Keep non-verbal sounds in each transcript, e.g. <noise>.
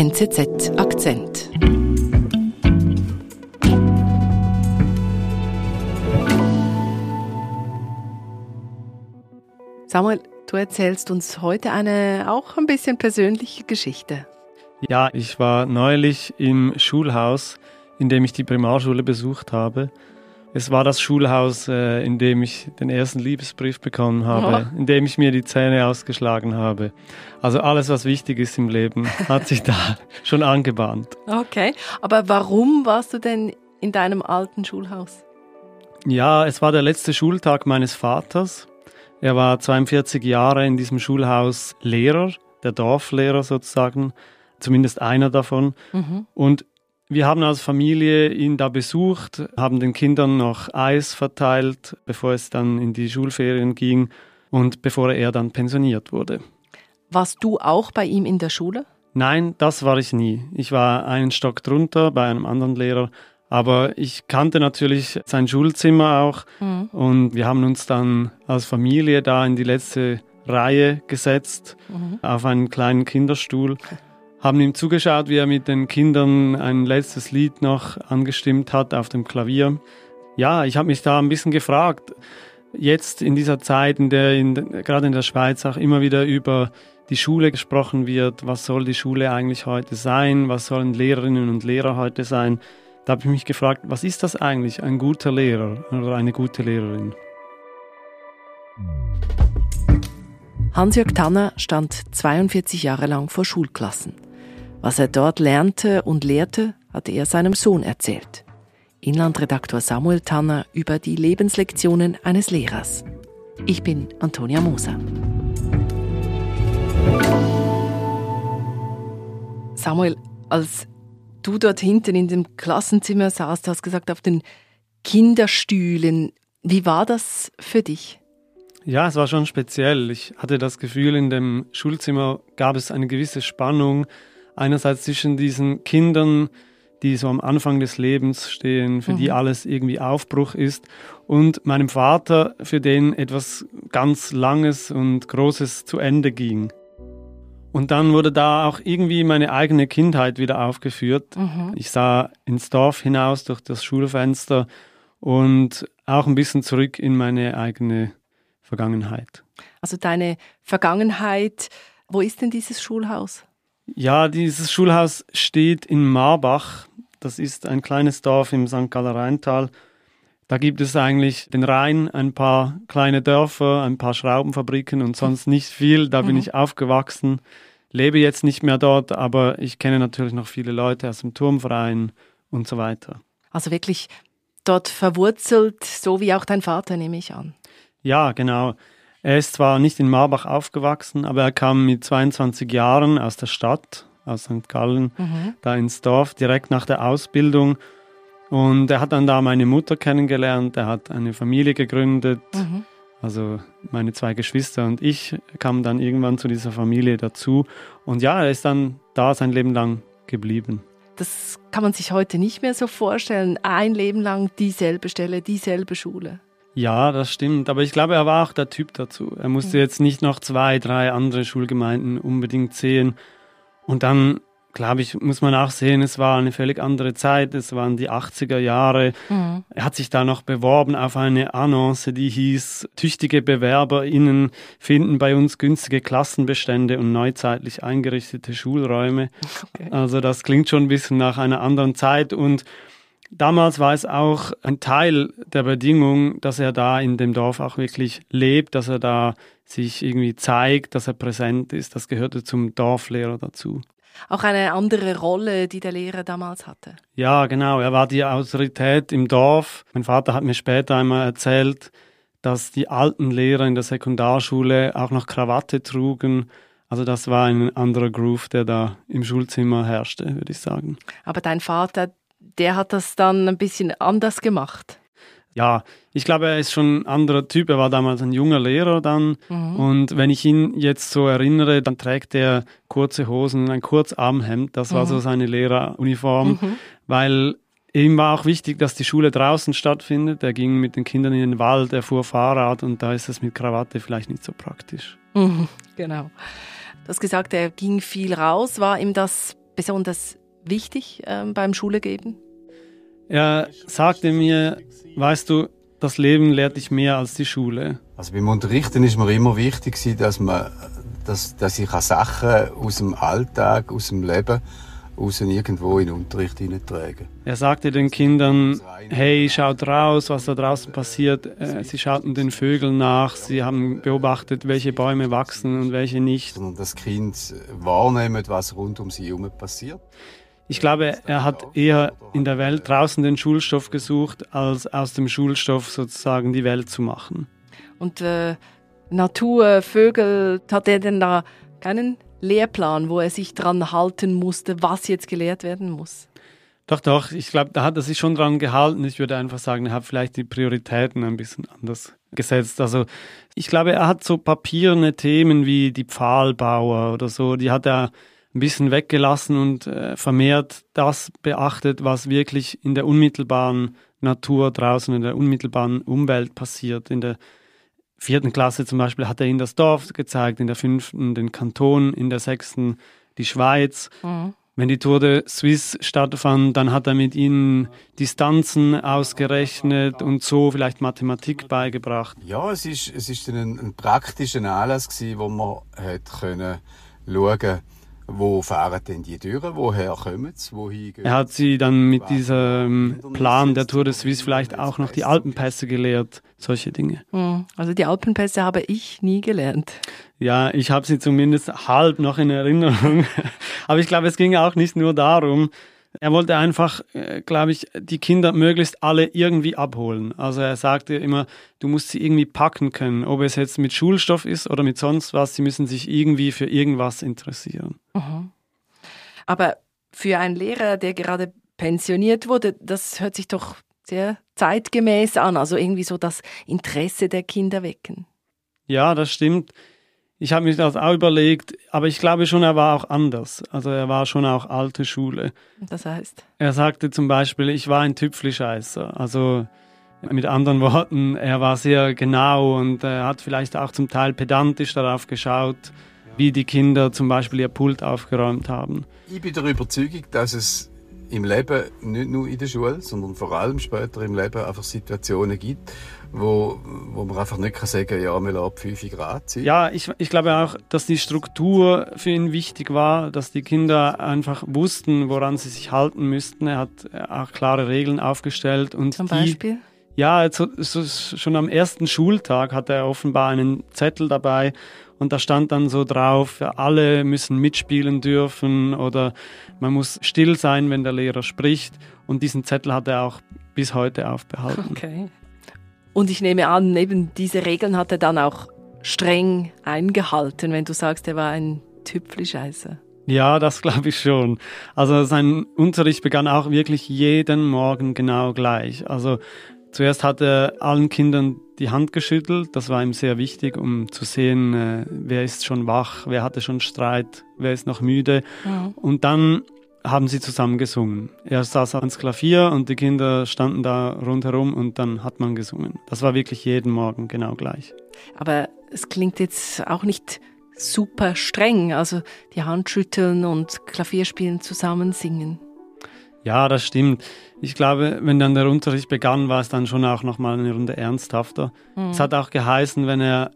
NZZ Akzent. Samuel, du erzählst uns heute eine auch ein bisschen persönliche Geschichte. Ja, ich war neulich im Schulhaus, in dem ich die Primarschule besucht habe. Es war das Schulhaus, äh, in dem ich den ersten Liebesbrief bekommen habe, oh. in dem ich mir die Zähne ausgeschlagen habe. Also alles, was wichtig ist im Leben, <laughs> hat sich da schon angebahnt. Okay, aber warum warst du denn in deinem alten Schulhaus? Ja, es war der letzte Schultag meines Vaters. Er war 42 Jahre in diesem Schulhaus Lehrer, der Dorflehrer sozusagen, zumindest einer davon. Mhm. Und wir haben als Familie ihn da besucht, haben den Kindern noch Eis verteilt, bevor es dann in die Schulferien ging und bevor er dann pensioniert wurde. Warst du auch bei ihm in der Schule? Nein, das war ich nie. Ich war einen Stock drunter bei einem anderen Lehrer, aber ich kannte natürlich sein Schulzimmer auch mhm. und wir haben uns dann als Familie da in die letzte Reihe gesetzt mhm. auf einen kleinen Kinderstuhl <laughs> haben ihm zugeschaut, wie er mit den Kindern ein letztes Lied noch angestimmt hat auf dem Klavier. Ja, ich habe mich da ein bisschen gefragt, jetzt in dieser Zeit, in der in, gerade in der Schweiz auch immer wieder über die Schule gesprochen wird, was soll die Schule eigentlich heute sein, was sollen Lehrerinnen und Lehrer heute sein, da habe ich mich gefragt, was ist das eigentlich, ein guter Lehrer oder eine gute Lehrerin? Hans-Jörg Tanner stand 42 Jahre lang vor Schulklassen. Was er dort lernte und lehrte, hatte er seinem Sohn erzählt. Inlandredaktor Samuel Tanner über die Lebenslektionen eines Lehrers. Ich bin Antonia Moser. Samuel, als du dort hinten in dem Klassenzimmer saßt, hast gesagt, auf den Kinderstühlen. Wie war das für dich? Ja, es war schon speziell. Ich hatte das Gefühl, in dem Schulzimmer gab es eine gewisse Spannung einerseits zwischen diesen Kindern, die so am Anfang des Lebens stehen, für mhm. die alles irgendwie Aufbruch ist, und meinem Vater, für den etwas ganz Langes und Großes zu Ende ging. Und dann wurde da auch irgendwie meine eigene Kindheit wieder aufgeführt. Mhm. Ich sah ins Dorf hinaus durch das Schulfenster und auch ein bisschen zurück in meine eigene Vergangenheit. Also deine Vergangenheit, wo ist denn dieses Schulhaus? Ja, dieses Schulhaus steht in Marbach. Das ist ein kleines Dorf im St. Galler Rheintal. Da gibt es eigentlich den Rhein, ein paar kleine Dörfer, ein paar Schraubenfabriken und sonst nicht viel. Da bin mhm. ich aufgewachsen, lebe jetzt nicht mehr dort, aber ich kenne natürlich noch viele Leute aus dem Turmverein und so weiter. Also wirklich dort verwurzelt, so wie auch dein Vater, nehme ich an. Ja, genau. Er ist zwar nicht in Marbach aufgewachsen, aber er kam mit 22 Jahren aus der Stadt, aus St. Gallen, mhm. da ins Dorf, direkt nach der Ausbildung. Und er hat dann da meine Mutter kennengelernt, er hat eine Familie gegründet. Mhm. Also meine zwei Geschwister und ich kamen dann irgendwann zu dieser Familie dazu. Und ja, er ist dann da sein Leben lang geblieben. Das kann man sich heute nicht mehr so vorstellen. Ein Leben lang dieselbe Stelle, dieselbe Schule. Ja, das stimmt. Aber ich glaube, er war auch der Typ dazu. Er musste jetzt nicht noch zwei, drei andere Schulgemeinden unbedingt sehen. Und dann, glaube ich, muss man auch sehen, es war eine völlig andere Zeit. Es waren die 80er Jahre. Mhm. Er hat sich da noch beworben auf eine Annonce, die hieß, tüchtige BewerberInnen finden bei uns günstige Klassenbestände und neuzeitlich eingerichtete Schulräume. <laughs> Okay. Also das klingt schon ein bisschen nach einer anderen Zeit und Damals war es auch ein Teil der Bedingung, dass er da in dem Dorf auch wirklich lebt, dass er da sich irgendwie zeigt, dass er präsent ist. Das gehörte zum Dorflehrer dazu. Auch eine andere Rolle, die der Lehrer damals hatte. Ja, genau. Er war die Autorität im Dorf. Mein Vater hat mir später einmal erzählt, dass die alten Lehrer in der Sekundarschule auch noch Krawatte trugen. Also das war ein anderer Groove, der da im Schulzimmer herrschte, würde ich sagen. Aber dein Vater, der hat das dann ein bisschen anders gemacht. Ja, ich glaube, er ist schon ein anderer Typ. Er war damals ein junger Lehrer dann. Mhm. Und wenn ich ihn jetzt so erinnere, dann trägt er kurze Hosen, ein Kurzarmhemd. Das war mhm. so seine Lehreruniform, mhm. weil ihm war auch wichtig, dass die Schule draußen stattfindet. Er ging mit den Kindern in den Wald, er fuhr Fahrrad und da ist es mit Krawatte vielleicht nicht so praktisch. Mhm, <laughs> genau. Du hast gesagt, er ging viel raus. War ihm das besonders wichtig ähm, beim Schule geben? Er sagte mir, weißt du, das Leben lehrt dich mehr als die Schule. Also beim Unterrichten ist mir immer wichtig, dass, man, dass, dass ich Sachen aus dem Alltag, aus dem Leben, raus irgendwo in den Unterricht hineintragen. Er sagte den Kindern, hey, schaut raus, was da draußen passiert. Äh, sie schauten den Vögeln nach, sie haben beobachtet, welche Bäume wachsen und welche nicht. Sondern das Kind wahrnimmt, was rund um sie herum passiert. Ich glaube, er hat eher in der Welt draußen den Schulstoff gesucht, als aus dem Schulstoff sozusagen die Welt zu machen. Und äh, Natur, Vögel, hat er denn da keinen Lehrplan, wo er sich dran halten musste, was jetzt gelehrt werden muss? Doch, doch, ich glaube, da hat er sich schon dran gehalten. Ich würde einfach sagen, er hat vielleicht die Prioritäten ein bisschen anders gesetzt. Also ich glaube, er hat so papierne Themen wie die Pfahlbauer oder so, die hat er ein bisschen weggelassen und äh, vermehrt das beachtet, was wirklich in der unmittelbaren Natur draußen, in der unmittelbaren Umwelt passiert, in der vierten Klasse zum Beispiel hat er ihnen das Dorf gezeigt, in der fünften den Kanton, in der sechsten die Schweiz. Mhm. Wenn die Tour de Suisse stattfand, dann hat er mit ihnen Distanzen ausgerechnet und so vielleicht Mathematik beigebracht. Ja, es ist, es ist ein, ein praktischer Anlass gewesen, wo man hat können schauen wo fahren denn die Türen? Woher kommen sie? Wohin Er hat sie dann mit diesem Plan der Tour de Suisse vielleicht auch noch die Alpenpässe gelehrt, solche Dinge. Hm, also die Alpenpässe habe ich nie gelernt. Ja, ich habe sie zumindest halb noch in Erinnerung. <laughs> Aber ich glaube, es ging auch nicht nur darum, er wollte einfach, äh, glaube ich, die Kinder möglichst alle irgendwie abholen. Also er sagte immer, du musst sie irgendwie packen können, ob es jetzt mit Schulstoff ist oder mit sonst was, sie müssen sich irgendwie für irgendwas interessieren. Mhm. Aber für einen Lehrer, der gerade pensioniert wurde, das hört sich doch sehr zeitgemäß an, also irgendwie so das Interesse der Kinder wecken. Ja, das stimmt. Ich habe mir das auch überlegt, aber ich glaube schon, er war auch anders. Also er war schon auch alte Schule. Das heißt? Er sagte zum Beispiel, ich war ein Tüpfelscheißer. Also mit anderen Worten, er war sehr genau und er hat vielleicht auch zum Teil pedantisch darauf geschaut, wie die Kinder zum Beispiel ihr Pult aufgeräumt haben. Ich bin der Überzeugung, dass es im Leben, nicht nur in der Schule, sondern vor allem später im Leben einfach Situationen gibt, wo, wo man einfach nicht kann sagen kann, ja, wir lassen 5 Grad sein. Ja, ich, ich glaube auch, dass die Struktur für ihn wichtig war, dass die Kinder einfach wussten, woran sie sich halten müssten. Er hat auch klare Regeln aufgestellt. Und Zum Beispiel? Die, ja, also, schon am ersten Schultag hatte er offenbar einen Zettel dabei und da stand dann so drauf, alle müssen mitspielen dürfen oder man muss still sein, wenn der Lehrer spricht. Und diesen Zettel hat er auch bis heute aufbehalten. Okay. Und ich nehme an, eben diese Regeln hat er dann auch streng eingehalten, wenn du sagst, er war ein Tüpfelscheißer. Ja, das glaube ich schon. Also sein Unterricht begann auch wirklich jeden Morgen genau gleich. Also zuerst hat er allen Kindern die Hand geschüttelt. Das war ihm sehr wichtig, um zu sehen, äh, wer ist schon wach, wer hatte schon Streit, wer ist noch müde. Mhm. Und dann haben sie zusammen gesungen. Er saß ans Klavier und die Kinder standen da rundherum und dann hat man gesungen. Das war wirklich jeden Morgen genau gleich. Aber es klingt jetzt auch nicht super streng, also die Hand schütteln und Klavierspielen zusammen singen. Ja, das stimmt. Ich glaube, wenn dann der Unterricht begann, war es dann schon auch nochmal eine Runde ernsthafter. Mhm. Es hat auch geheißen, wenn er,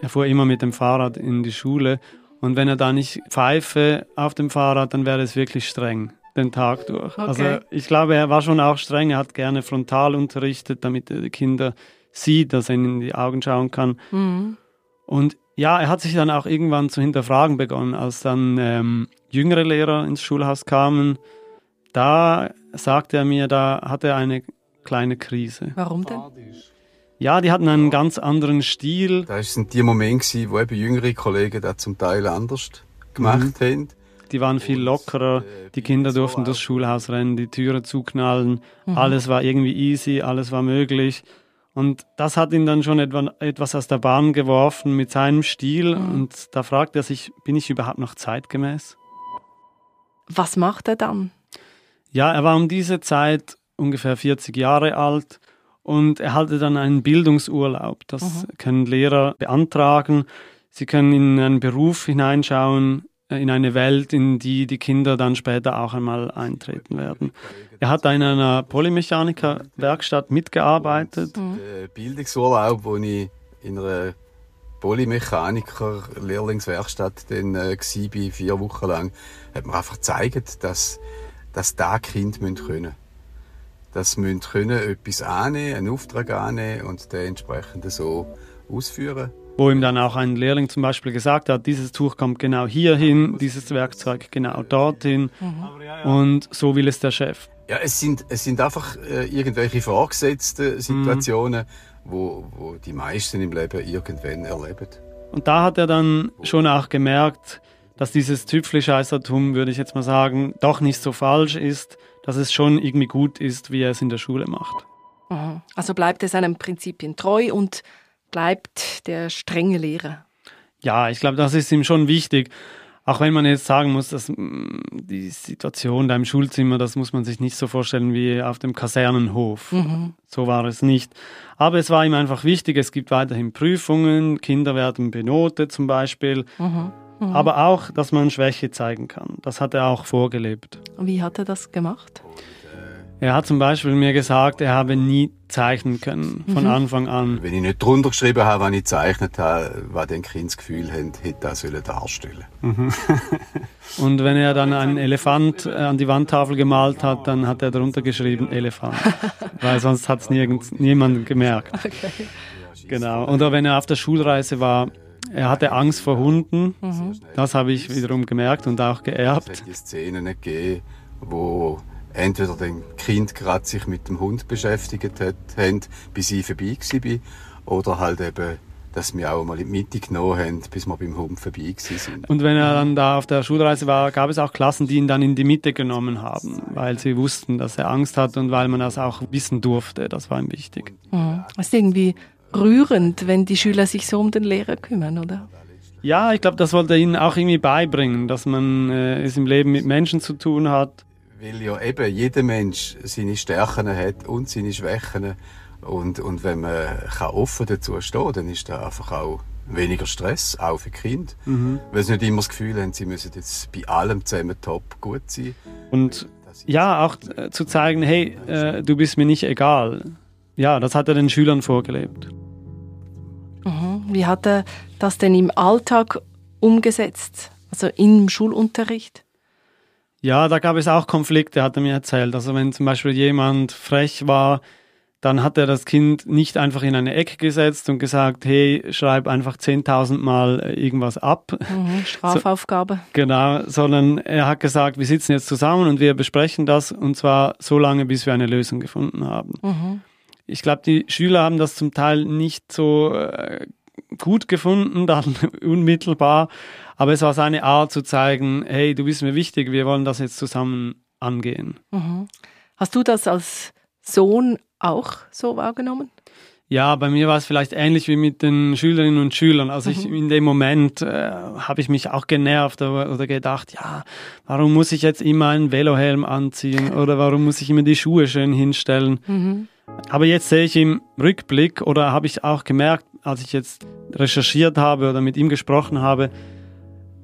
er fuhr immer mit dem Fahrrad in die Schule und wenn er da nicht pfeife auf dem Fahrrad, dann wäre es wirklich streng den Tag durch. Also okay. Also ich glaube, er war schon auch streng. Er hat gerne frontal unterrichtet, damit er die Kinder sieht, dass er ihnen in die Augen schauen kann. Mhm. Und ja, er hat sich dann auch irgendwann zu hinterfragen begonnen, als dann ähm, jüngere Lehrer ins Schulhaus kamen. Da sagte er mir, da hatte er eine kleine Krise. Warum denn? Ja, die hatten einen ganz anderen Stil. Das sind die Momente, wo eben jüngere Kollegen das zum Teil anders gemacht mhm. haben. Die waren viel lockerer, die Kinder durften durchs Schulhaus rennen, die Türen zuknallen, mhm. alles war irgendwie easy, alles war möglich. Und das hat ihn dann schon etwas aus der Bahn geworfen mit seinem Stil. Mhm. Und da fragt er sich, bin ich überhaupt noch zeitgemäß? Was macht er dann? Ja, er war um diese Zeit ungefähr 40 Jahre alt und er hatte dann einen Bildungsurlaub. Das mhm. können Lehrer beantragen. Sie können in einen Beruf hineinschauen, in eine Welt, in die die Kinder dann später auch einmal eintreten werden. Er hat in einer Polymechaniker-Werkstatt mitgearbeitet. Mhm. Der Bildungsurlaub, wo ich in einer Polymechaniker-Lehrlingswerkstatt dann äh, war, vier Wochen lang, hat mir einfach gezeigt, dass, dass da Kind können können. Dass müssen können etwas annehmen, einen Auftrag annehmen und den entsprechend so ausführen wo ihm dann auch ein Lehrling zum Beispiel gesagt hat, dieses Tuch kommt genau hier hin, dieses Werkzeug genau dorthin mhm. und so will es der Chef. Ja, es sind, es sind einfach äh, irgendwelche vorgesetzte Situationen, mhm. wo, wo die meisten im Leben irgendwann erleben. Und da hat er dann schon auch gemerkt, dass dieses Tüpfelscheißertum, würde ich jetzt mal sagen, doch nicht so falsch ist, dass es schon irgendwie gut ist, wie er es in der Schule macht. Mhm. Also bleibt er seinen Prinzipien treu und bleibt der strenge Lehrer. Ja, ich glaube, das ist ihm schon wichtig. Auch wenn man jetzt sagen muss, dass mm, die Situation da im Schulzimmer, das muss man sich nicht so vorstellen wie auf dem Kasernenhof. Mhm. So war es nicht. Aber es war ihm einfach wichtig, es gibt weiterhin Prüfungen, Kinder werden benotet zum Beispiel. Mhm. Mhm. Aber auch, dass man Schwäche zeigen kann. Das hat er auch vorgelebt. Wie hat er das gemacht? Er hat zum Beispiel mir gesagt, er habe nie zeichnen können, von mhm. Anfang an. Wenn ich nicht drunter geschrieben habe, was ich gezeichnet habe, was den Kind das Gefühl hat, hätte er sollen darstellen mhm. <laughs> Und wenn er dann einen Elefant äh, an die Wandtafel gemalt hat, dann hat er drunter geschrieben Elefant. <laughs> Weil sonst hat es niemand gemerkt. Okay. Genau. Oder wenn er auf der Schulreise war, er hatte Angst vor Hunden. Mhm. Das habe ich wiederum gemerkt und auch geerbt. Es die Szenen gegeben, wo entweder den Kind gerade sich mit dem Hund beschäftigt hat, haben, bis ich vorbei war, oder halt eben, dass wir auch mal in die Mitte genommen haben, bis wir beim Hund vorbei sind. Und wenn er dann da auf der Schulreise war, gab es auch Klassen, die ihn dann in die Mitte genommen haben, weil sie wussten, dass er Angst hat und weil man das auch wissen durfte. Das war ihm wichtig. Mhm. Das ist irgendwie rührend, wenn die Schüler sich so um den Lehrer kümmern, oder? Ja, ich glaube, das wollte er ihnen auch irgendwie beibringen, dass man äh, es im Leben mit Menschen zu tun hat weil ja eben jeder Mensch seine Stärken hat und seine Schwächen. Und, und wenn man kann offen dazu stehen dann ist da einfach auch weniger Stress, auch für Kind. Mhm. Weil sie nicht immer das Gefühl haben, sie müssen jetzt bei allem zusammen top gut sein. Und ja, auch äh, zu zeigen, hey, äh, du bist mir nicht egal. Ja, das hat er den Schülern vorgelebt. Mhm. Wie hat er das denn im Alltag umgesetzt? Also im Schulunterricht? Ja, da gab es auch Konflikte, hat er mir erzählt. Also wenn zum Beispiel jemand frech war, dann hat er das Kind nicht einfach in eine Ecke gesetzt und gesagt, hey, schreib einfach 10.000 Mal irgendwas ab. Mhm, <laughs> Strafaufgabe. So, genau, sondern er hat gesagt, wir sitzen jetzt zusammen und wir besprechen das und zwar so lange, bis wir eine Lösung gefunden haben. Mhm. Ich glaube, die Schüler haben das zum Teil nicht so äh, gut gefunden, dann <laughs> unmittelbar. Aber es war seine Art zu zeigen, hey, du bist mir wichtig, wir wollen das jetzt zusammen angehen. Mhm. Hast du das als Sohn auch so wahrgenommen? Ja, bei mir war es vielleicht ähnlich wie mit den Schülerinnen und Schülern. Also ich, mhm. in dem Moment äh, habe ich mich auch genervt oder, oder, gedacht, ja, warum muss ich jetzt immer einen Velohelm anziehen oder warum muss ich immer die Schuhe schön hinstellen? Mhm. Aber jetzt sehe ich im Rückblick oder habe ich auch gemerkt, als ich jetzt recherchiert habe oder mit ihm gesprochen habe,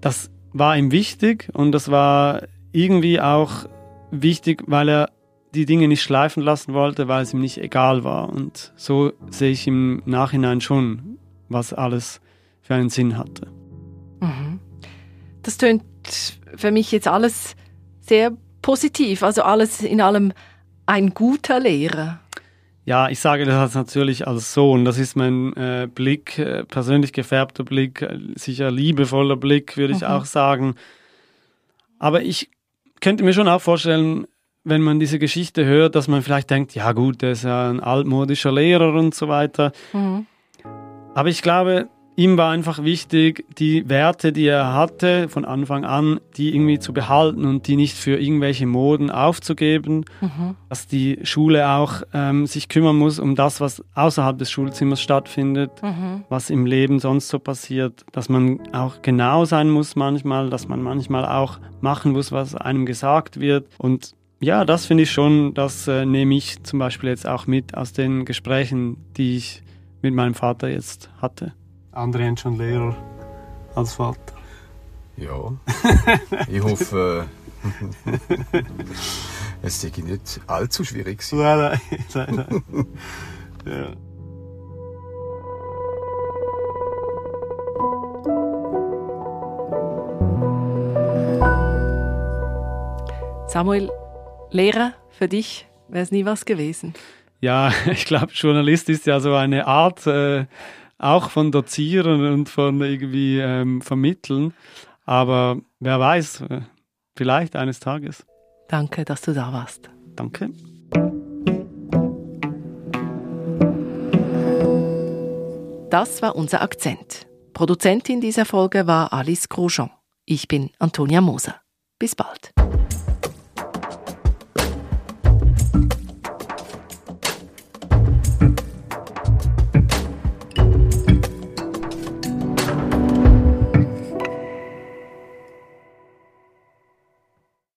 das war ihm wichtig und das war irgendwie auch wichtig, weil er die Dinge nicht schleifen lassen wollte, weil es ihm nicht egal war. Und so sehe ich im Nachhinein schon, was alles für einen Sinn hatte. Mhm. Das tönt für mich jetzt alles sehr positiv, also alles in allem ein guter Lehrer. Ja, ich sage das natürlich als Sohn. Das ist mein äh, Blick, äh, persönlich gefärbter Blick, äh, sicher liebevoller Blick, würde ich mhm. auch sagen. Aber ich könnte mir schon auch vorstellen, wenn man diese Geschichte hört, dass man vielleicht denkt, ja gut, der ist ja ein altmodischer Lehrer und so weiter. Mhm. Aber ich glaube, ihm war einfach wichtig, die Werte, die er hatte von Anfang an, die irgendwie zu behalten und die nicht für irgendwelche Moden aufzugeben. Mhm. Dass die Schule auch ähm, sich kümmern muss um das, was außerhalb des Schulzimmers stattfindet, mhm. was im Leben sonst so passiert. Dass man auch genau sein muss manchmal, dass man manchmal auch machen muss, was einem gesagt wird. Und ja, das finde ich schon, das äh, nehme ich zum Beispiel jetzt auch mit aus den Gesprächen, die ich mit meinem Vater jetzt hatte. Andere haben schon Lehrer als Vater. Ja. ich hoffe, <laughs> es sei nicht allzu schwierig. Nein, nein, <laughs> nein, nein. ja. Samuel, Lehrer für dich wäre es nie was gewesen. Ja, <laughs> ich glaube, Journalist ist ja so eine Art äh, auch von Dozieren und von irgendwie ähm, Vermitteln. Aber wer weiß, äh, vielleicht eines Tages. Danke, dass du da warst. Danke. Das war unser Akzent. Produzentin dieser Folge war Alice Grosjean. Ich bin Antonia Moser. Bis bald.